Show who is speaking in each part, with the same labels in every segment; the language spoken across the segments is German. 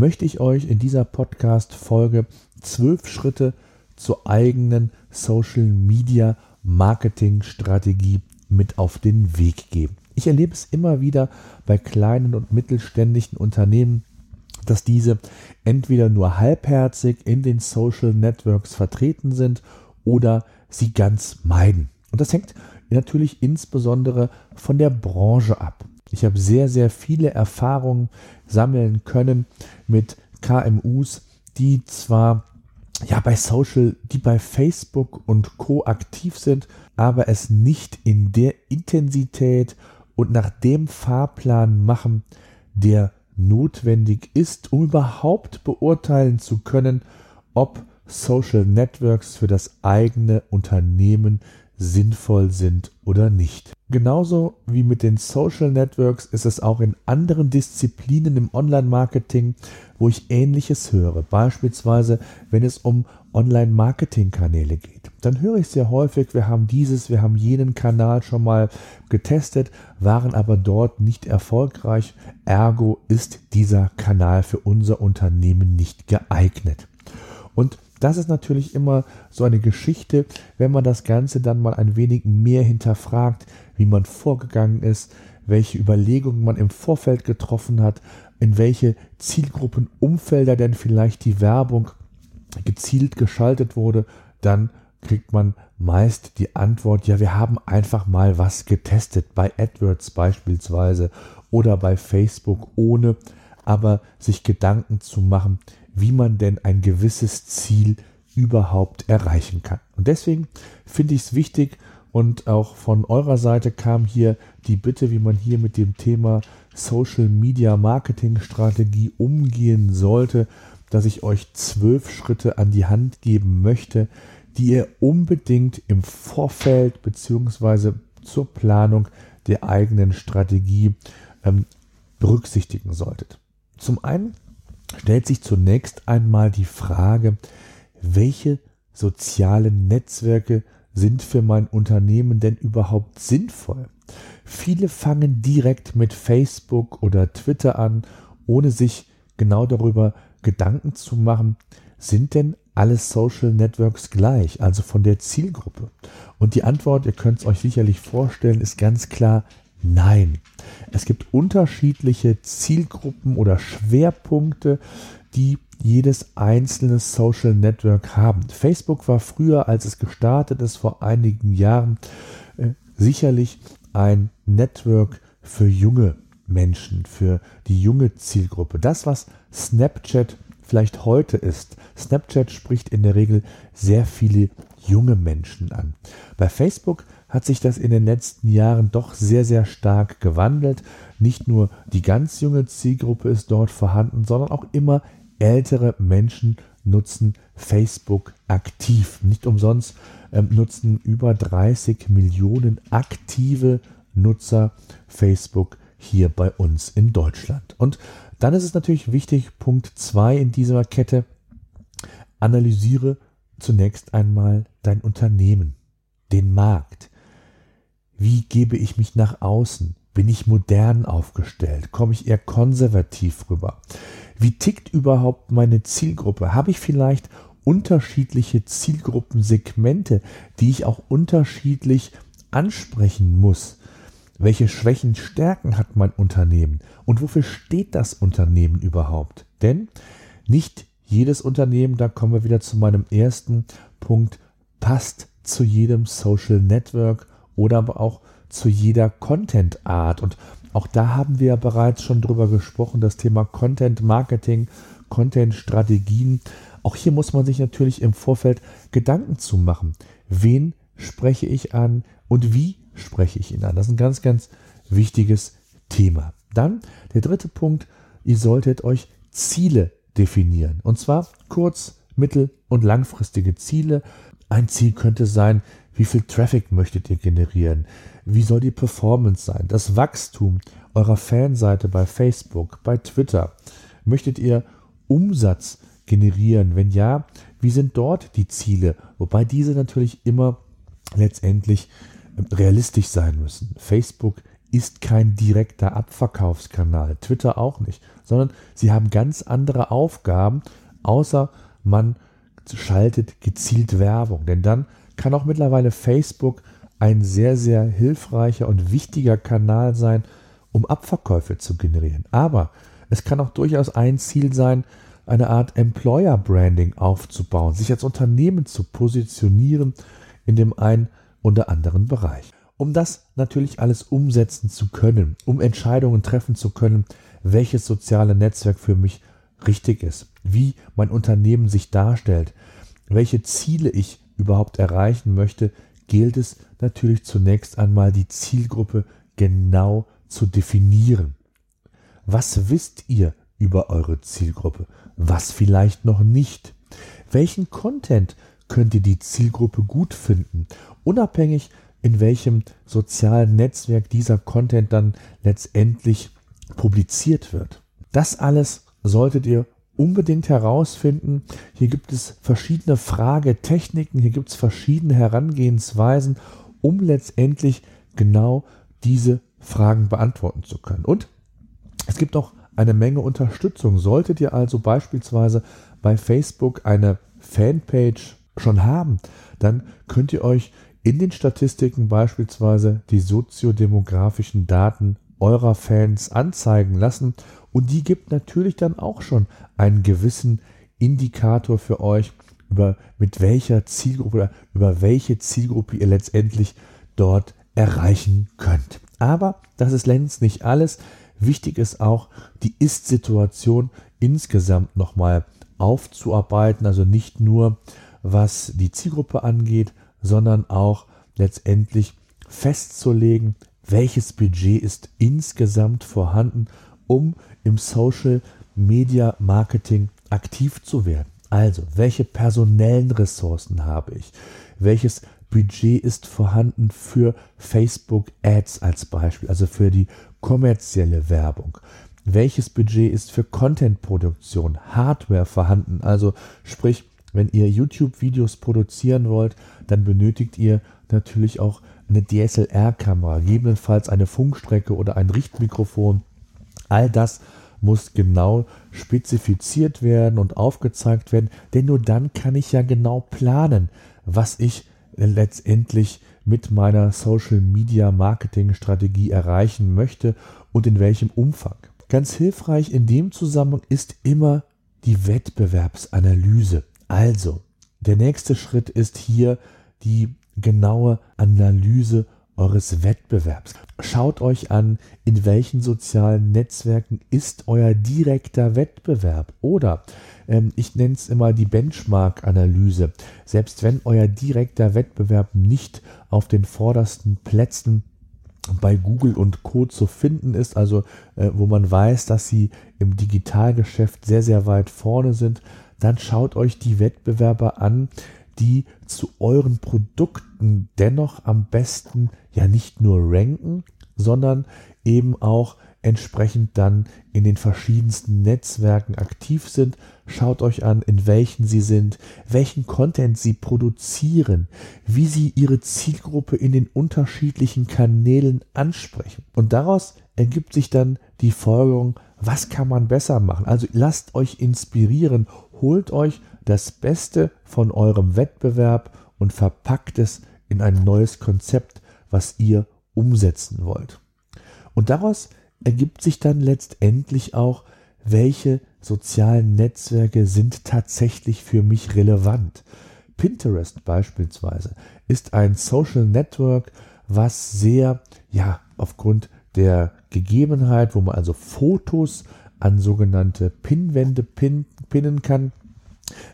Speaker 1: möchte ich euch in dieser Podcast-Folge zwölf Schritte zur eigenen Social Media Marketing Strategie mit auf den Weg geben. Ich erlebe es immer wieder bei kleinen und mittelständischen Unternehmen, dass diese entweder nur halbherzig in den Social Networks vertreten sind oder sie ganz meiden. Und das hängt natürlich insbesondere von der Branche ab. Ich habe sehr, sehr viele Erfahrungen sammeln können mit KMUs, die zwar ja bei Social, die bei Facebook und Co aktiv sind, aber es nicht in der Intensität und nach dem Fahrplan machen, der notwendig ist, um überhaupt beurteilen zu können, ob Social Networks für das eigene Unternehmen sinnvoll sind oder nicht. Genauso wie mit den Social Networks ist es auch in anderen Disziplinen im Online-Marketing, wo ich Ähnliches höre. Beispielsweise, wenn es um Online-Marketing-Kanäle geht. Dann höre ich sehr häufig, wir haben dieses, wir haben jenen Kanal schon mal getestet, waren aber dort nicht erfolgreich. Ergo ist dieser Kanal für unser Unternehmen nicht geeignet. Und das ist natürlich immer so eine Geschichte, wenn man das Ganze dann mal ein wenig mehr hinterfragt, wie man vorgegangen ist, welche Überlegungen man im Vorfeld getroffen hat, in welche Zielgruppenumfelder denn vielleicht die Werbung gezielt geschaltet wurde, dann kriegt man meist die Antwort, ja, wir haben einfach mal was getestet, bei AdWords beispielsweise oder bei Facebook, ohne aber sich Gedanken zu machen, wie man denn ein gewisses Ziel überhaupt erreichen kann. Und deswegen finde ich es wichtig und auch von eurer Seite kam hier die Bitte, wie man hier mit dem Thema Social Media Marketing Strategie umgehen sollte, dass ich euch zwölf Schritte an die Hand geben möchte, die ihr unbedingt im Vorfeld beziehungsweise zur Planung der eigenen Strategie ähm, berücksichtigen solltet. Zum einen stellt sich zunächst einmal die Frage, welche sozialen Netzwerke sind für mein Unternehmen denn überhaupt sinnvoll? Viele fangen direkt mit Facebook oder Twitter an, ohne sich genau darüber Gedanken zu machen, sind denn alle Social Networks gleich, also von der Zielgruppe? Und die Antwort, ihr könnt es euch sicherlich vorstellen, ist ganz klar nein. Es gibt unterschiedliche Zielgruppen oder Schwerpunkte, die jedes einzelne Social Network haben. Facebook war früher, als es gestartet ist, vor einigen Jahren, äh, sicherlich ein Network für junge Menschen, für die junge Zielgruppe. Das, was Snapchat vielleicht heute ist. Snapchat spricht in der Regel sehr viele junge Menschen an. Bei Facebook hat sich das in den letzten Jahren doch sehr, sehr stark gewandelt. Nicht nur die ganz junge Zielgruppe ist dort vorhanden, sondern auch immer ältere Menschen nutzen Facebook aktiv. Nicht umsonst ähm, nutzen über 30 Millionen aktive Nutzer Facebook hier bei uns in Deutschland. Und dann ist es natürlich wichtig, Punkt 2 in dieser Kette, analysiere zunächst einmal dein Unternehmen, den Markt. Wie gebe ich mich nach außen? Bin ich modern aufgestellt? Komme ich eher konservativ rüber? Wie tickt überhaupt meine Zielgruppe? Habe ich vielleicht unterschiedliche Zielgruppensegmente, die ich auch unterschiedlich ansprechen muss? Welche Schwächen, Stärken hat mein Unternehmen? Und wofür steht das Unternehmen überhaupt? Denn nicht jedes Unternehmen, da kommen wir wieder zu meinem ersten Punkt, passt zu jedem Social Network oder aber auch zu jeder Content Art. Und auch da haben wir ja bereits schon drüber gesprochen, das Thema Content Marketing, Content Strategien. Auch hier muss man sich natürlich im Vorfeld Gedanken zu machen. Wen spreche ich an und wie spreche ich ihn an? Das ist ein ganz, ganz wichtiges Thema. Dann der dritte Punkt, ihr solltet euch Ziele definieren. Und zwar kurz, mittel- und langfristige Ziele. Ein Ziel könnte sein, wie viel Traffic möchtet ihr generieren? Wie soll die Performance sein? Das Wachstum eurer Fanseite bei Facebook, bei Twitter? Möchtet ihr Umsatz generieren? Wenn ja, wie sind dort die Ziele? Wobei diese natürlich immer letztendlich realistisch sein müssen. Facebook ist kein direkter Abverkaufskanal, Twitter auch nicht, sondern sie haben ganz andere Aufgaben, außer man schaltet gezielt Werbung. Denn dann kann auch mittlerweile Facebook ein sehr, sehr hilfreicher und wichtiger Kanal sein, um Abverkäufe zu generieren. Aber es kann auch durchaus ein Ziel sein, eine Art Employer Branding aufzubauen, sich als Unternehmen zu positionieren in dem einen oder anderen Bereich. Um das natürlich alles umsetzen zu können, um Entscheidungen treffen zu können, welches soziale Netzwerk für mich richtig ist, wie mein Unternehmen sich darstellt, welche Ziele ich überhaupt erreichen möchte, gilt es natürlich zunächst einmal die Zielgruppe genau zu definieren. Was wisst ihr über eure Zielgruppe? Was vielleicht noch nicht? Welchen Content könnt ihr die Zielgruppe gut finden? Unabhängig in welchem sozialen Netzwerk dieser Content dann letztendlich publiziert wird. Das alles solltet ihr unbedingt herausfinden. Hier gibt es verschiedene Fragetechniken, hier gibt es verschiedene Herangehensweisen, um letztendlich genau diese Fragen beantworten zu können. Und es gibt auch eine Menge Unterstützung. Solltet ihr also beispielsweise bei Facebook eine Fanpage schon haben, dann könnt ihr euch in den Statistiken beispielsweise die soziodemografischen Daten eurer Fans anzeigen lassen und die gibt natürlich dann auch schon einen gewissen Indikator für euch, über mit welcher Zielgruppe oder über welche Zielgruppe ihr letztendlich dort erreichen könnt. Aber das ist längst nicht alles. Wichtig ist auch, die Ist-Situation insgesamt nochmal aufzuarbeiten. Also nicht nur, was die Zielgruppe angeht, sondern auch letztendlich festzulegen, welches Budget ist insgesamt vorhanden, um im Social Media Marketing aktiv zu werden. Also, welche personellen Ressourcen habe ich? Welches Budget ist vorhanden für Facebook Ads als Beispiel, also für die kommerzielle Werbung? Welches Budget ist für Content-Produktion, Hardware vorhanden? Also sprich, wenn ihr YouTube-Videos produzieren wollt, dann benötigt ihr natürlich auch eine DSLR-Kamera, gegebenenfalls eine Funkstrecke oder ein Richtmikrofon. All das muss genau spezifiziert werden und aufgezeigt werden, denn nur dann kann ich ja genau planen, was ich letztendlich mit meiner Social Media Marketing Strategie erreichen möchte und in welchem Umfang. Ganz hilfreich in dem Zusammenhang ist immer die Wettbewerbsanalyse. Also, der nächste Schritt ist hier die genaue Analyse eures Wettbewerbs. Schaut euch an, in welchen sozialen Netzwerken ist euer direkter Wettbewerb. Oder ähm, ich nenne es immer die Benchmark-Analyse. Selbst wenn euer direkter Wettbewerb nicht auf den vordersten Plätzen bei Google und Co. zu finden ist, also äh, wo man weiß, dass sie im Digitalgeschäft sehr, sehr weit vorne sind, dann schaut euch die Wettbewerber an, die zu euren Produkten dennoch am besten ja nicht nur ranken, sondern eben auch entsprechend dann in den verschiedensten Netzwerken aktiv sind. Schaut euch an, in welchen sie sind, welchen Content sie produzieren, wie sie ihre Zielgruppe in den unterschiedlichen Kanälen ansprechen. Und daraus ergibt sich dann die Folgerung, was kann man besser machen? Also lasst euch inspirieren, holt euch das Beste von eurem Wettbewerb und verpackt es in ein neues Konzept, was ihr umsetzen wollt. Und daraus ergibt sich dann letztendlich auch, welche sozialen Netzwerke sind tatsächlich für mich relevant. Pinterest beispielsweise ist ein Social Network, was sehr, ja, aufgrund der Gegebenheit, wo man also Fotos an sogenannte Pinwände pin, pinnen kann,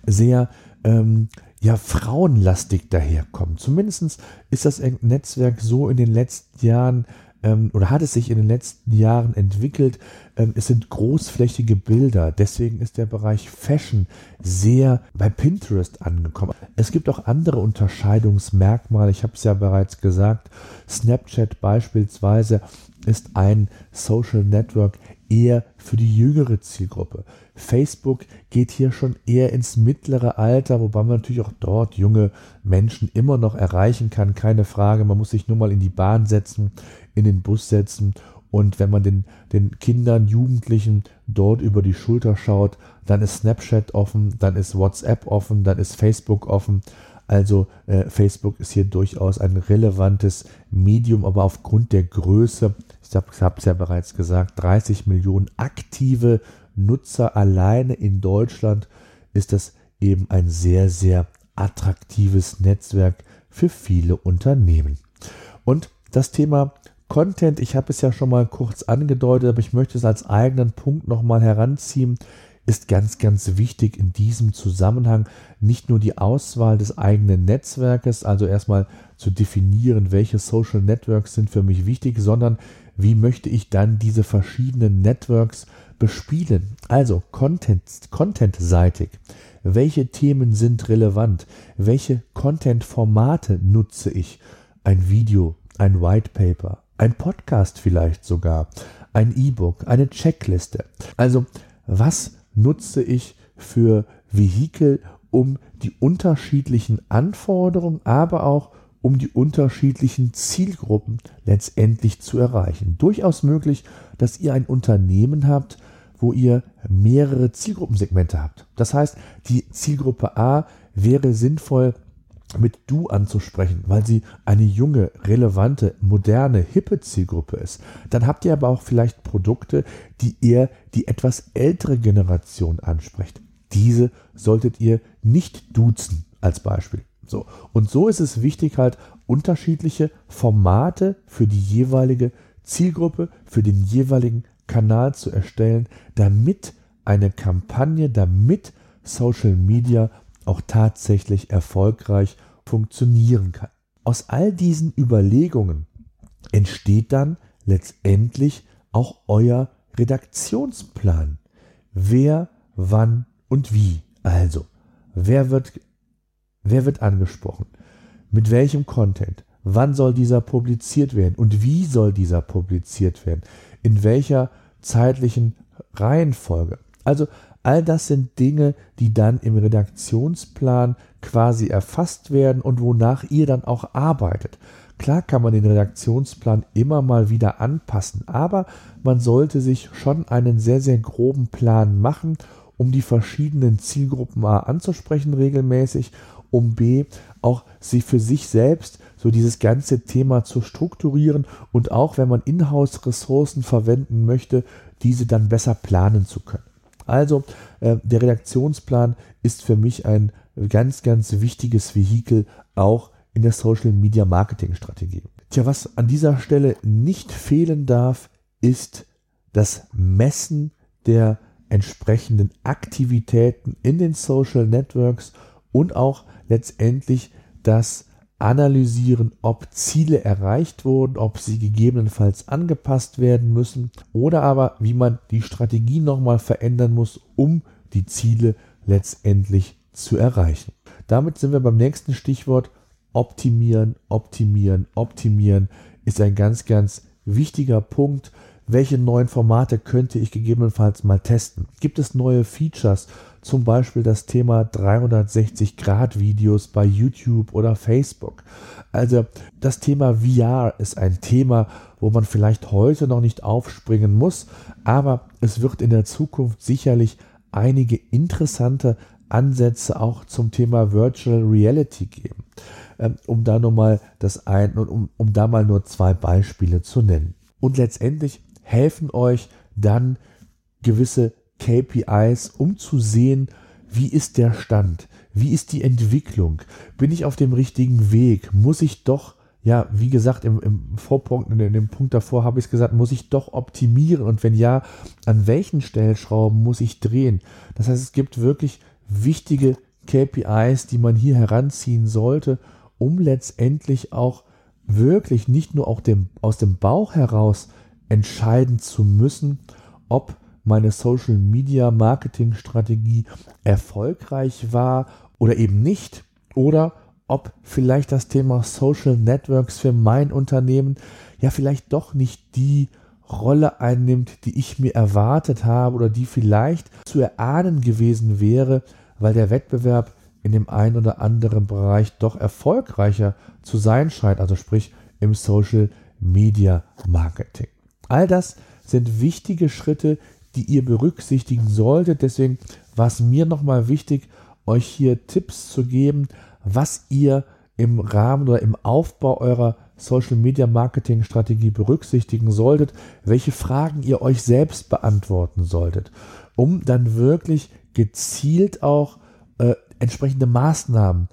Speaker 1: sehr ähm, ja, frauenlastig daherkommt. Zumindest ist das Netzwerk so in den letzten Jahren ähm, oder hat es sich in den letzten Jahren entwickelt. Ähm, es sind großflächige Bilder. Deswegen ist der Bereich Fashion sehr bei Pinterest angekommen. Es gibt auch andere Unterscheidungsmerkmale. Ich habe es ja bereits gesagt. Snapchat beispielsweise ist ein Social Network eher für die jüngere Zielgruppe. Facebook geht hier schon eher ins mittlere Alter, wobei man natürlich auch dort junge Menschen immer noch erreichen kann, keine Frage. Man muss sich nur mal in die Bahn setzen, in den Bus setzen und wenn man den, den Kindern, Jugendlichen dort über die Schulter schaut, dann ist Snapchat offen, dann ist WhatsApp offen, dann ist Facebook offen. Also äh, Facebook ist hier durchaus ein relevantes Medium, aber aufgrund der Größe, ich habe es ja bereits gesagt, 30 Millionen aktive Nutzer alleine in Deutschland ist das eben ein sehr, sehr attraktives Netzwerk für viele Unternehmen. Und das Thema Content, ich habe es ja schon mal kurz angedeutet, aber ich möchte es als eigenen Punkt nochmal heranziehen, ist ganz, ganz wichtig in diesem Zusammenhang nicht nur die Auswahl des eigenen Netzwerkes, also erstmal zu definieren, welche Social Networks sind für mich wichtig, sondern wie möchte ich dann diese verschiedenen Networks bespielen. Also Content, Content-seitig. Welche Themen sind relevant? Welche Content-Formate nutze ich? Ein Video, ein White Paper, ein Podcast vielleicht sogar, ein E-Book, eine Checkliste. Also was nutze ich für Vehikel, um die unterschiedlichen Anforderungen, aber auch um die unterschiedlichen Zielgruppen letztendlich zu erreichen. Durchaus möglich, dass ihr ein Unternehmen habt, wo ihr mehrere Zielgruppensegmente habt. Das heißt, die Zielgruppe A wäre sinnvoll mit du anzusprechen, weil sie eine junge, relevante, moderne, hippe Zielgruppe ist. Dann habt ihr aber auch vielleicht Produkte, die eher die etwas ältere Generation anspricht. Diese solltet ihr nicht duzen als Beispiel. So. Und so ist es wichtig, halt unterschiedliche Formate für die jeweilige Zielgruppe, für den jeweiligen Kanal zu erstellen, damit eine Kampagne, damit Social Media auch tatsächlich erfolgreich funktionieren kann. Aus all diesen Überlegungen entsteht dann letztendlich auch euer Redaktionsplan. Wer, wann und wie. Also, wer wird, wer wird angesprochen? Mit welchem Content? Wann soll dieser publiziert werden? Und wie soll dieser publiziert werden? In welcher zeitlichen Reihenfolge? Also all das sind Dinge, die dann im Redaktionsplan quasi erfasst werden und wonach ihr dann auch arbeitet. Klar kann man den Redaktionsplan immer mal wieder anpassen, aber man sollte sich schon einen sehr, sehr groben Plan machen, um die verschiedenen Zielgruppen A anzusprechen regelmäßig, um B auch sie für sich selbst so dieses ganze Thema zu strukturieren und auch wenn man Inhouse-Ressourcen verwenden möchte, diese dann besser planen zu können. Also äh, der Redaktionsplan ist für mich ein ganz, ganz wichtiges Vehikel auch in der Social Media Marketing Strategie. Tja, was an dieser Stelle nicht fehlen darf, ist das Messen der entsprechenden Aktivitäten in den Social Networks und auch letztendlich das Analysieren, ob Ziele erreicht wurden, ob sie gegebenenfalls angepasst werden müssen oder aber wie man die Strategie nochmal verändern muss, um die Ziele letztendlich zu erreichen. Damit sind wir beim nächsten Stichwort. Optimieren, optimieren, optimieren ist ein ganz, ganz wichtiger Punkt. Welche neuen Formate könnte ich gegebenenfalls mal testen? Gibt es neue Features? Zum Beispiel das Thema 360-Grad-Videos bei YouTube oder Facebook. Also das Thema VR ist ein Thema, wo man vielleicht heute noch nicht aufspringen muss, aber es wird in der Zukunft sicherlich einige interessante Ansätze auch zum Thema Virtual Reality geben. Ähm, um da nur mal das ein und um, um da mal nur zwei Beispiele zu nennen. Und letztendlich helfen euch dann gewisse KPIs, um zu sehen, wie ist der Stand, wie ist die Entwicklung, bin ich auf dem richtigen Weg, muss ich doch, ja, wie gesagt, im, im Vorpunkt, in dem Punkt davor habe ich es gesagt, muss ich doch optimieren und wenn ja, an welchen Stellschrauben muss ich drehen? Das heißt, es gibt wirklich wichtige KPIs, die man hier heranziehen sollte, um letztendlich auch wirklich nicht nur auch dem, aus dem Bauch heraus entscheiden zu müssen, ob meine Social Media Marketing Strategie erfolgreich war oder eben nicht oder ob vielleicht das Thema Social Networks für mein Unternehmen ja vielleicht doch nicht die Rolle einnimmt, die ich mir erwartet habe oder die vielleicht zu erahnen gewesen wäre, weil der Wettbewerb in dem einen oder anderen Bereich doch erfolgreicher zu sein scheint, also sprich im Social Media Marketing. All das sind wichtige Schritte, die ihr berücksichtigen solltet. Deswegen war es mir nochmal wichtig, euch hier Tipps zu geben, was ihr im Rahmen oder im Aufbau eurer Social Media Marketing Strategie berücksichtigen solltet, welche Fragen ihr euch selbst beantworten solltet, um dann wirklich gezielt auch äh, entsprechende Maßnahmen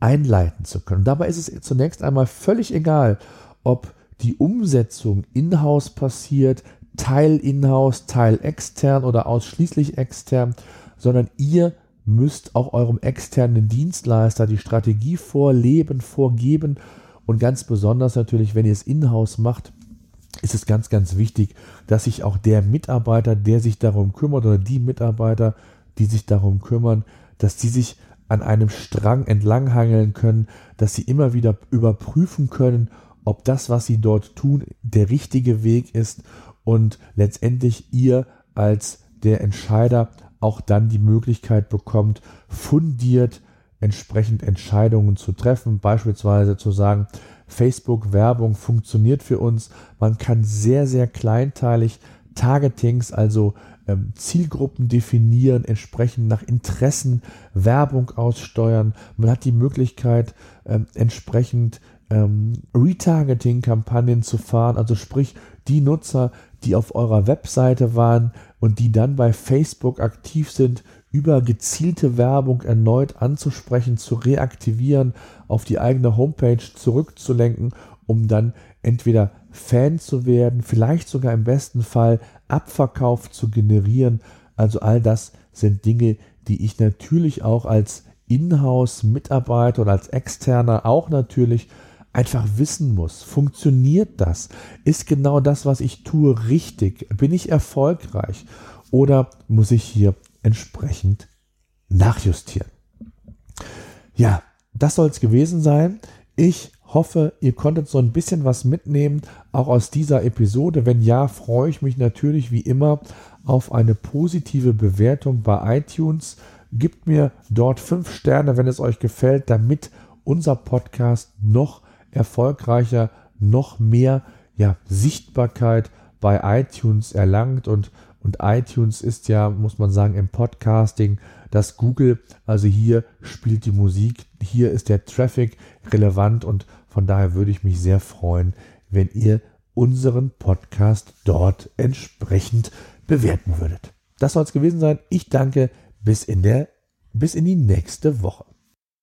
Speaker 1: einleiten zu können. dabei ist es zunächst einmal völlig egal, ob die Umsetzung in-house passiert, Teil in-house, Teil extern oder ausschließlich extern, sondern ihr müsst auch eurem externen Dienstleister die Strategie vorleben, vorgeben. Und ganz besonders natürlich, wenn ihr es in-house macht, ist es ganz, ganz wichtig, dass sich auch der Mitarbeiter, der sich darum kümmert oder die Mitarbeiter, die sich darum kümmern, dass die sich an einem Strang entlanghangeln können, dass sie immer wieder überprüfen können, ob das, was sie dort tun, der richtige Weg ist und letztendlich ihr als der Entscheider auch dann die Möglichkeit bekommt, fundiert entsprechend Entscheidungen zu treffen, beispielsweise zu sagen, Facebook-Werbung funktioniert für uns. Man kann sehr, sehr kleinteilig Targetings, also ähm, Zielgruppen definieren, entsprechend nach Interessen Werbung aussteuern. Man hat die Möglichkeit, ähm, entsprechend ähm, Retargeting-Kampagnen zu fahren, also sprich die Nutzer, die auf eurer Webseite waren und die dann bei Facebook aktiv sind, über gezielte Werbung erneut anzusprechen, zu reaktivieren, auf die eigene Homepage zurückzulenken, um dann entweder Fan zu werden, vielleicht sogar im besten Fall Abverkauf zu generieren. Also all das sind Dinge, die ich natürlich auch als Inhouse-Mitarbeiter oder als Externer auch natürlich einfach wissen muss, funktioniert das? Ist genau das, was ich tue, richtig? Bin ich erfolgreich? Oder muss ich hier entsprechend nachjustieren? Ja, das soll es gewesen sein. Ich hoffe, ihr konntet so ein bisschen was mitnehmen, auch aus dieser Episode. Wenn ja, freue ich mich natürlich wie immer auf eine positive Bewertung bei iTunes. Gebt mir dort fünf Sterne, wenn es euch gefällt, damit unser Podcast noch erfolgreicher, noch mehr ja, Sichtbarkeit bei iTunes erlangt und und iTunes ist ja, muss man sagen, im Podcasting das Google. Also hier spielt die Musik, hier ist der Traffic relevant und von daher würde ich mich sehr freuen, wenn ihr unseren Podcast dort entsprechend bewerten würdet. Das soll es gewesen sein. Ich danke bis in der, bis in die nächste Woche.